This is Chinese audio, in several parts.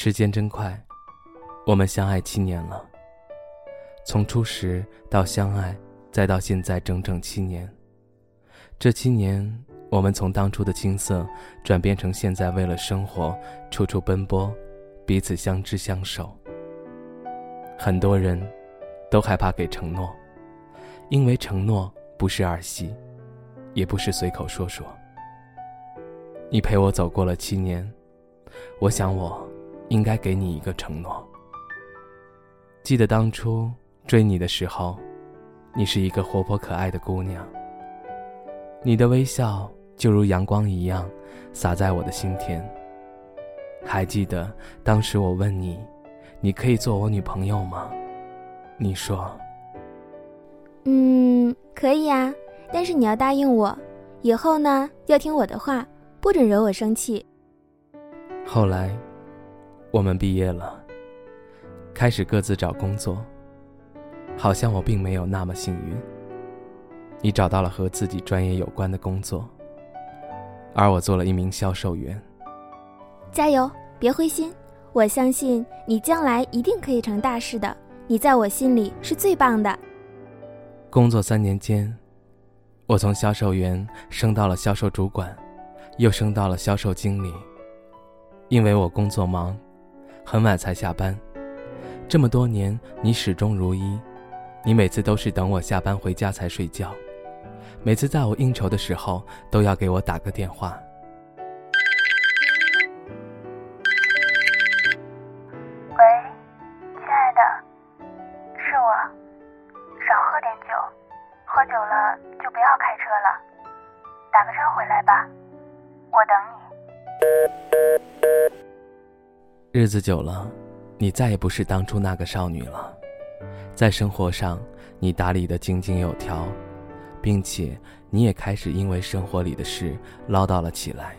时间真快，我们相爱七年了。从初识到相爱，再到现在，整整七年。这七年，我们从当初的青涩，转变成现在为了生活处处奔波，彼此相知相守。很多人，都害怕给承诺，因为承诺不是儿戏，也不是随口说说。你陪我走过了七年，我想我。应该给你一个承诺。记得当初追你的时候，你是一个活泼可爱的姑娘。你的微笑就如阳光一样，洒在我的心田。还记得当时我问你，你可以做我女朋友吗？你说，嗯，可以啊，但是你要答应我，以后呢要听我的话，不准惹我生气。后来。我们毕业了，开始各自找工作。好像我并没有那么幸运。你找到了和自己专业有关的工作，而我做了一名销售员。加油，别灰心，我相信你将来一定可以成大事的。你在我心里是最棒的。工作三年间，我从销售员升到了销售主管，又升到了销售经理。因为我工作忙。很晚才下班，这么多年你始终如一，你每次都是等我下班回家才睡觉，每次在我应酬的时候都要给我打个电话。喂，亲爱的，是我，少喝点酒，喝酒了就不要开车了，打个车回来吧，我等你。日子久了，你再也不是当初那个少女了。在生活上，你打理得井井有条，并且你也开始因为生活里的事唠叨了起来。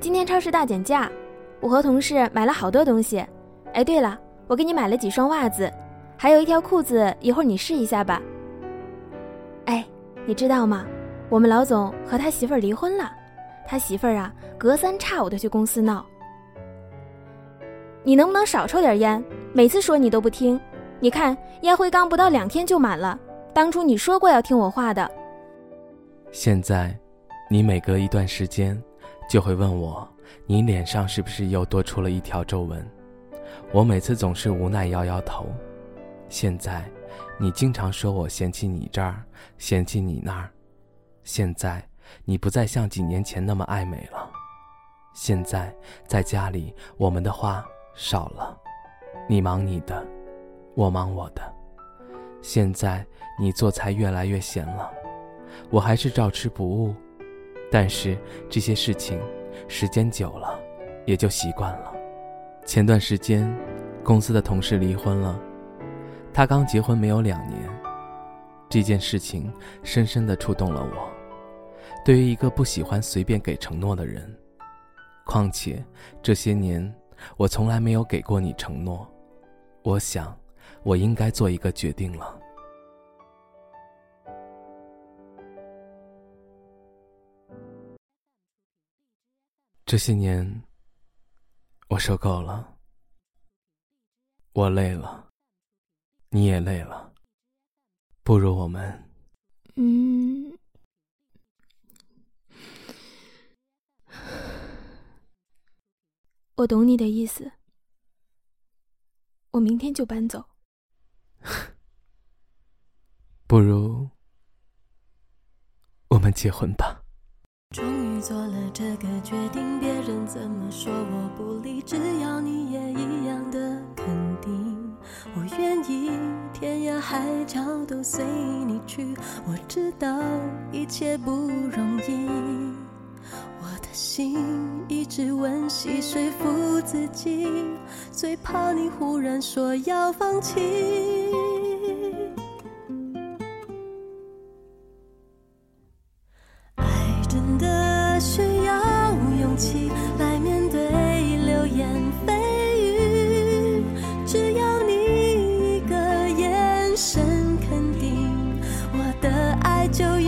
今天超市大减价，我和同事买了好多东西。哎，对了，我给你买了几双袜子，还有一条裤子，一会儿你试一下吧。哎，你知道吗？我们老总和他媳妇儿离婚了，他媳妇儿啊，隔三差五的去公司闹。你能不能少抽点烟？每次说你都不听。你看烟灰缸不到两天就满了。当初你说过要听我话的。现在，你每隔一段时间，就会问我，你脸上是不是又多出了一条皱纹？我每次总是无奈摇摇头。现在，你经常说我嫌弃你这儿，嫌弃你那儿。现在，你不再像几年前那么爱美了。现在，在家里，我们的话。少了，你忙你的，我忙我的。现在你做菜越来越咸了，我还是照吃不误。但是这些事情，时间久了，也就习惯了。前段时间，公司的同事离婚了，他刚结婚没有两年，这件事情深深的触动了我。对于一个不喜欢随便给承诺的人，况且这些年。我从来没有给过你承诺，我想，我应该做一个决定了。这些年，我受够了，我累了，你也累了，不如我们，嗯。我懂你的意思，我明天就搬走。不如我们结婚吧。终于做了这个决定，别人怎么说我不理，只要你也一样的肯定，我愿意天涯海角都随你去。我知道一切不容易。心一直温习说服自己，最怕你忽然说要放弃。爱真的需要勇气来面对流言蜚语，只要你一个眼神肯定，我的爱就有